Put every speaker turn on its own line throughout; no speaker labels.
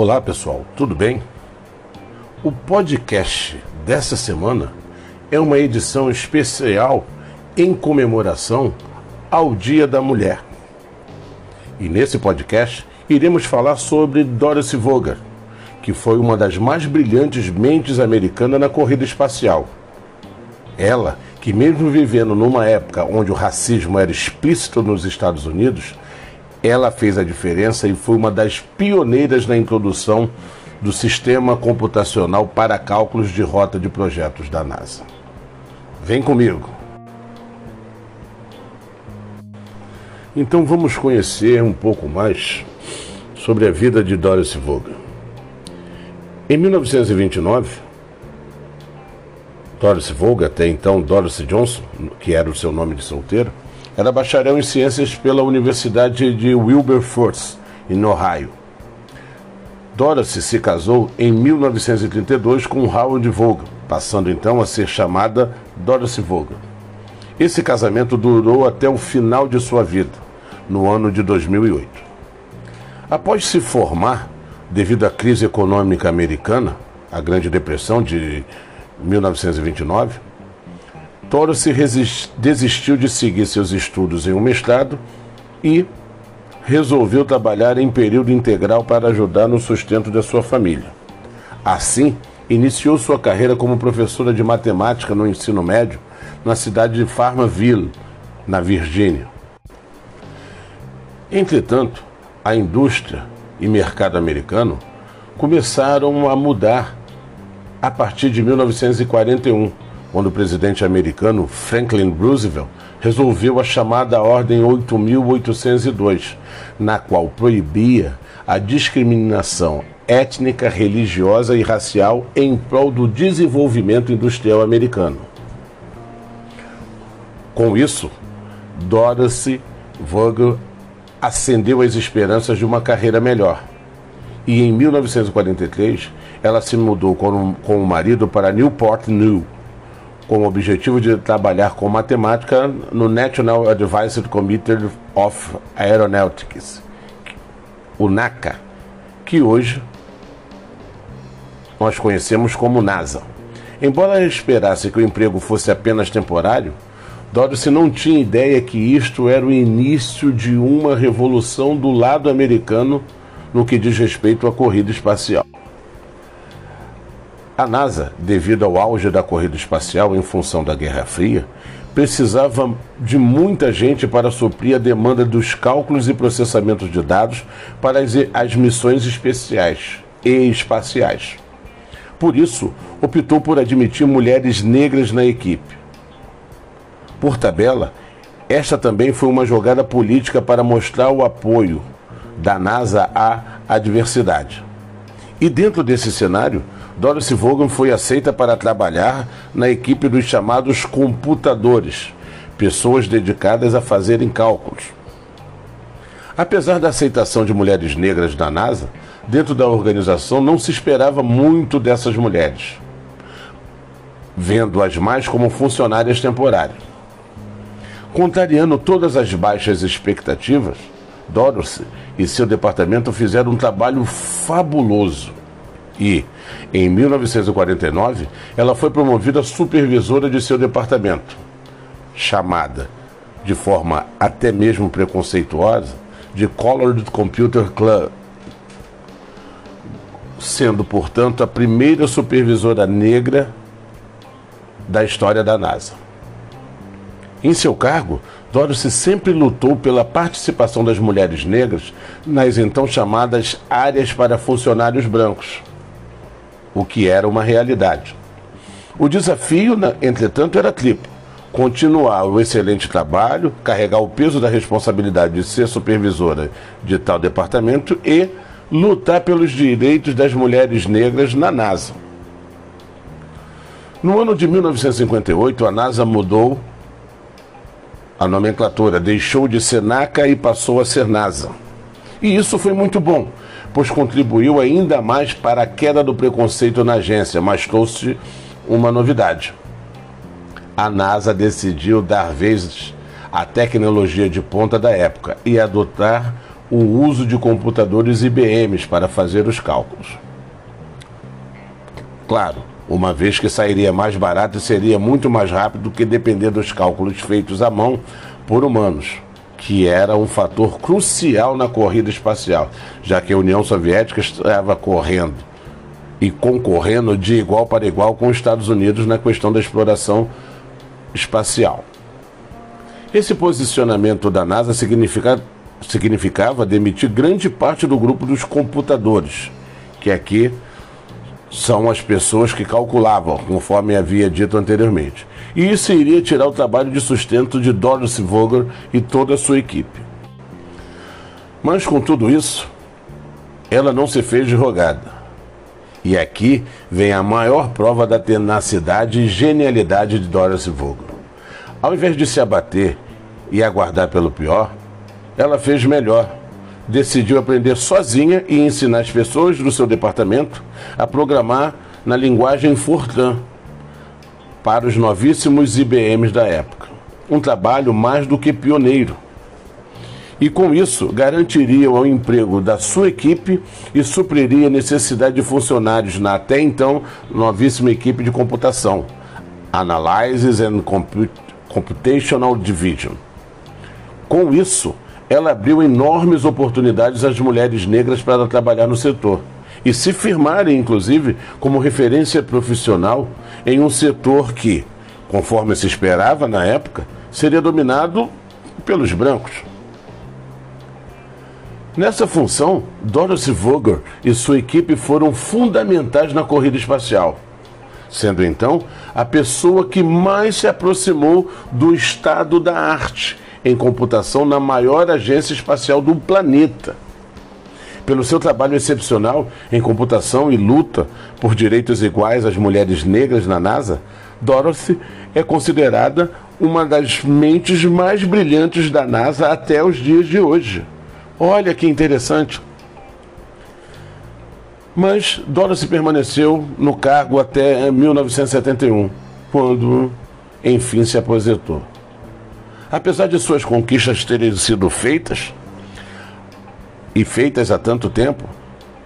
Olá pessoal, tudo bem? O podcast dessa semana é uma edição especial em comemoração ao Dia da Mulher. E nesse podcast iremos falar sobre Dorothy Voger, que foi uma das mais brilhantes mentes americanas na corrida espacial. Ela, que mesmo vivendo numa época onde o racismo era explícito nos Estados Unidos, ela fez a diferença e foi uma das pioneiras na introdução do sistema computacional para cálculos de rota de projetos da NASA. Vem comigo. Então vamos conhecer um pouco mais sobre a vida de Dorothy Vaughan. Em 1929, Dorothy Vaughan, até então Dorothy Johnson, que era o seu nome de solteiro, era bacharel em ciências pela Universidade de Wilberforce, em Ohio. Dorothy se casou em 1932 com Howard Vaughan, passando então a ser chamada Dorothy Vaughan. Esse casamento durou até o final de sua vida, no ano de 2008. Após se formar, devido à crise econômica americana, a Grande Depressão de 1929, Toro se desistiu de seguir seus estudos em um mestrado e resolveu trabalhar em período integral para ajudar no sustento da sua família. Assim, iniciou sua carreira como professora de matemática no ensino médio na cidade de Farmville, na Virgínia. Entretanto, a indústria e mercado americano começaram a mudar a partir de 1941 quando o presidente americano Franklin Roosevelt resolveu a chamada Ordem 8802, na qual proibia a discriminação étnica, religiosa e racial em prol do desenvolvimento industrial americano. Com isso, Dorothy Vogel acendeu as esperanças de uma carreira melhor. E em 1943, ela se mudou com, com o marido para Newport News, com o objetivo de trabalhar com matemática no National Advisory Committee of Aeronautics, o NACA, que hoje nós conhecemos como NASA. Embora esperasse que o emprego fosse apenas temporário, Dorothy não tinha ideia que isto era o início de uma revolução do lado americano no que diz respeito à corrida espacial. A NASA, devido ao auge da corrida espacial em função da Guerra Fria, precisava de muita gente para suprir a demanda dos cálculos e processamentos de dados para as, as missões especiais e espaciais. Por isso, optou por admitir mulheres negras na equipe. Por tabela, esta também foi uma jogada política para mostrar o apoio da NASA à diversidade. E dentro desse cenário, Dorothy Vaughan foi aceita para trabalhar na equipe dos chamados computadores, pessoas dedicadas a fazerem cálculos. Apesar da aceitação de mulheres negras na NASA, dentro da organização não se esperava muito dessas mulheres, vendo-as mais como funcionárias temporárias. Contrariando todas as baixas expectativas, Dorothy e seu departamento fizeram um trabalho fabuloso e, em 1949, ela foi promovida supervisora de seu departamento, chamada, de forma até mesmo preconceituosa, de Colored Computer Club, sendo, portanto, a primeira supervisora negra da história da NASA. Em seu cargo, Dorothy sempre lutou pela participação das mulheres negras nas então chamadas áreas para funcionários brancos o que era uma realidade. O desafio, entretanto, era triplo: continuar o excelente trabalho, carregar o peso da responsabilidade de ser supervisora de tal departamento e lutar pelos direitos das mulheres negras na NASA. No ano de 1958, a NASA mudou a nomenclatura, deixou de ser NACA e passou a ser NASA. E isso foi muito bom, pois contribuiu ainda mais para a queda do preconceito na agência, mas trouxe uma novidade. A NASA decidiu dar vez à tecnologia de ponta da época e adotar o uso de computadores IBMs para fazer os cálculos. Claro, uma vez que sairia mais barato e seria muito mais rápido do que depender dos cálculos feitos à mão por humanos, que era um fator crucial na corrida espacial, já que a União Soviética estava correndo e concorrendo de igual para igual com os Estados Unidos na questão da exploração espacial. Esse posicionamento da NASA significa, significava demitir grande parte do grupo dos computadores, que aqui são as pessoas que calculavam, conforme havia dito anteriormente. E isso iria tirar o trabalho de sustento de Dorothy Vogel e toda a sua equipe. Mas com tudo isso, ela não se fez de rogada. E aqui vem a maior prova da tenacidade e genialidade de Dorothy Vogel. Ao invés de se abater e aguardar pelo pior, ela fez melhor. Decidiu aprender sozinha e ensinar as pessoas do seu departamento a programar na linguagem Fortran para os novíssimos IBMs da época. Um trabalho mais do que pioneiro. E com isso, garantiria o emprego da sua equipe e supriria a necessidade de funcionários na até então novíssima equipe de computação, Analysis and Comput Computational Division. Com isso, ela abriu enormes oportunidades às mulheres negras para trabalhar no setor e se firmarem, inclusive, como referência profissional em um setor que, conforme se esperava na época, seria dominado pelos brancos. Nessa função, Dorothy Vogel e sua equipe foram fundamentais na corrida espacial sendo então a pessoa que mais se aproximou do estado da arte em computação na maior agência espacial do planeta. Pelo seu trabalho excepcional em computação e luta por direitos iguais às mulheres negras na NASA, Dorothy é considerada uma das mentes mais brilhantes da NASA até os dias de hoje. Olha que interessante. Mas Dorothy permaneceu no cargo até 1971, quando enfim se aposentou. Apesar de suas conquistas terem sido feitas, e feitas há tanto tempo,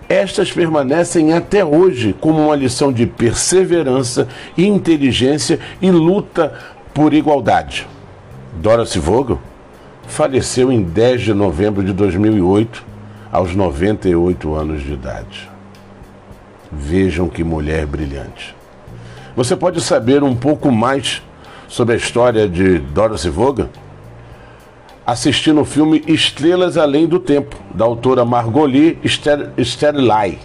estas permanecem até hoje como uma lição de perseverança, inteligência e luta por igualdade. Dorothy Vogel faleceu em 10 de novembro de 2008, aos 98 anos de idade. Vejam que mulher brilhante. Você pode saber um pouco mais sobre a história de Dorothy Vaughan assistindo o filme Estrelas Além do Tempo, da autora Margot Sterley.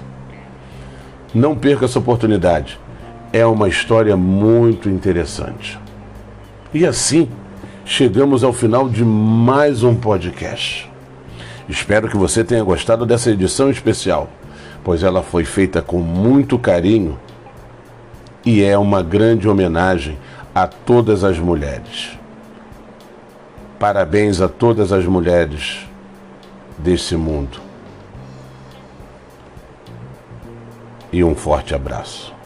Não perca essa oportunidade. É uma história muito interessante. E assim, chegamos ao final de mais um podcast. Espero que você tenha gostado dessa edição especial pois ela foi feita com muito carinho e é uma grande homenagem a todas as mulheres. Parabéns a todas as mulheres desse mundo. E um forte abraço.